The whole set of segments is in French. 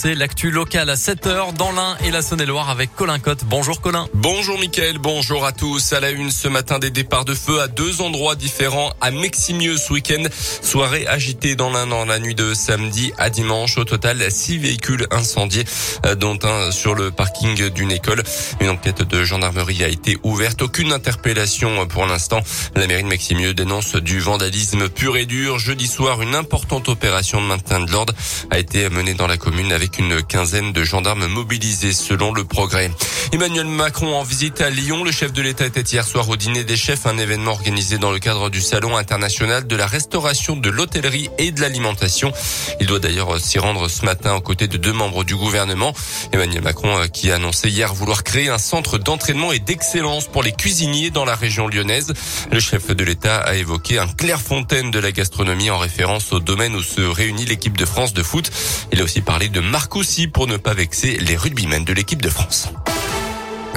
C'est l'actu locale à 7h dans l'Ain et la Saône-et-Loire avec Colin Cotte. Bonjour Colin. Bonjour Mickaël, bonjour à tous. À la une ce matin des départs de feu à deux endroits différents à Meximieux ce week-end. Soirée agitée dans l'Ain dans la nuit de samedi à dimanche. Au total, six véhicules incendiés, euh, dont un sur le parking d'une école. Une enquête de gendarmerie a été ouverte. Aucune interpellation pour l'instant. La mairie de Meximieux dénonce du vandalisme pur et dur. Jeudi soir, une importante opération de maintien de l'ordre a été menée dans la commune avec une quinzaine de gendarmes mobilisés selon le progrès. Emmanuel Macron en visite à Lyon. Le chef de l'État était hier soir au dîner des chefs, un événement organisé dans le cadre du Salon international de la restauration, de l'hôtellerie et de l'alimentation. Il doit d'ailleurs s'y rendre ce matin aux côtés de deux membres du gouvernement. Emmanuel Macron euh, qui a annoncé hier vouloir créer un centre d'entraînement et d'excellence pour les cuisiniers dans la région lyonnaise. Le chef de l'État a évoqué un Clairefontaine de la gastronomie en référence au domaine où se réunit l'équipe de France de foot. Il a aussi parlé de Marcoussi pour ne pas vexer les rugbymen de l'équipe de France.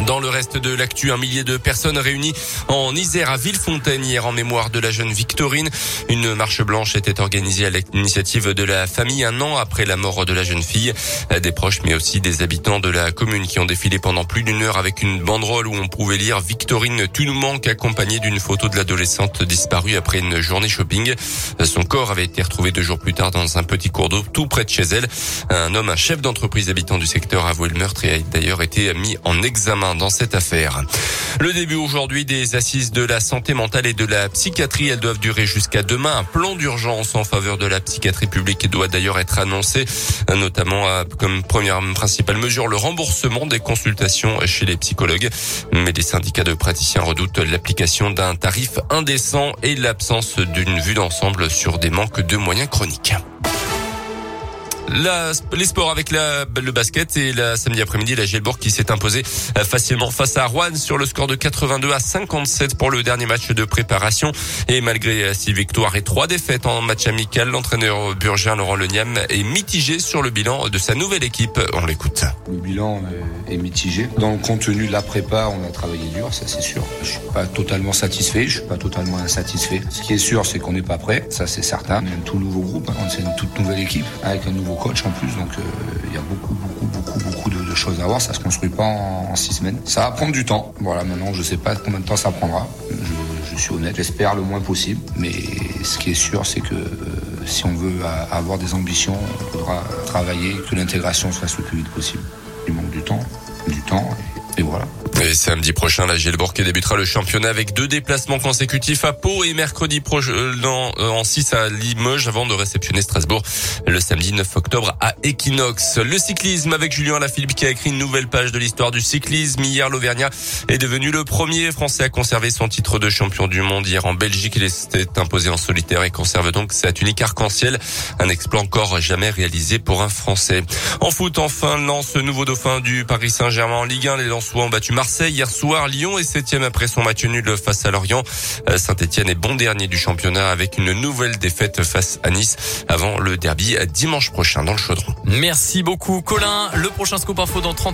Dans le reste de l'actu, un millier de personnes réunies en Isère à Villefontaine hier en mémoire de la jeune Victorine. Une marche blanche était organisée à l'initiative de la famille un an après la mort de la jeune fille. Des proches mais aussi des habitants de la commune qui ont défilé pendant plus d'une heure avec une banderole où on pouvait lire Victorine, tu nous manques accompagnée d'une photo de l'adolescente disparue après une journée shopping. Son corps avait été retrouvé deux jours plus tard dans un petit cours d'eau tout près de chez elle. Un homme, un chef d'entreprise habitant du secteur a avoué le meurtre et a d'ailleurs été mis en examen dans cette affaire. Le début aujourd'hui des assises de la santé mentale et de la psychiatrie, elles doivent durer jusqu'à demain. Un plan d'urgence en faveur de la psychiatrie publique doit d'ailleurs être annoncé, notamment comme première principale mesure le remboursement des consultations chez les psychologues. Mais des syndicats de praticiens redoutent l'application d'un tarif indécent et l'absence d'une vue d'ensemble sur des manques de moyens chroniques. La, les sports avec la, le basket et la samedi après-midi la Gielbourg qui s'est imposée euh, facilement face à Rouen sur le score de 82 à 57 pour le dernier match de préparation. Et malgré euh, six victoires et trois défaites en match amical l'entraîneur burgien Laurent Leniam est mitigé sur le bilan de sa nouvelle équipe. On l'écoute. Le bilan est mitigé. Dans le contenu de la prépa on a travaillé dur ça c'est sûr. Je suis pas totalement satisfait je suis pas totalement insatisfait. Ce qui est sûr c'est qu'on n'est pas prêt ça c'est certain. On un tout nouveau groupe c'est une toute nouvelle équipe avec un nouveau coach en plus, donc euh, il y a beaucoup, beaucoup, beaucoup, beaucoup de, choses à voir. Ça se construit pas en, six semaines. Ça va prendre du temps. Voilà, maintenant je sais pas combien de temps ça prendra. Je, suis honnête, j'espère le moins possible. Mais ce qui est sûr, c'est que euh, si on veut avoir des ambitions, il faudra travailler que l'intégration se fasse le plus vite possible. Il manque du temps, du temps, et voilà. Samedi prochain, la Gielbourg débutera le championnat avec deux déplacements consécutifs à Pau et mercredi prochain en 6 à Limoges avant de réceptionner Strasbourg le samedi 9 octobre à Equinox. Le cyclisme avec Julien Lafilippe qui a écrit une nouvelle page de l'histoire du cyclisme. Hier, l'Auvergnat est devenu le premier Français à conserver son titre de champion du monde. Hier en Belgique, il s'était imposé en solitaire et conserve donc sa tunique arc-en-ciel. Un exploit encore jamais réalisé pour un Français. En foot, enfin, lance nouveau dauphin du Paris Saint-Germain en Ligue 1. Les Lensois ont battu Marseille hier soir. Lyon est septième après son match nul face à Lorient. Euh, Saint-Etienne est bon dernier du championnat avec une nouvelle défaite face à Nice avant le derby dimanche prochain dans le Chaudron. Merci beaucoup Colin. Le prochain scoop info dans 30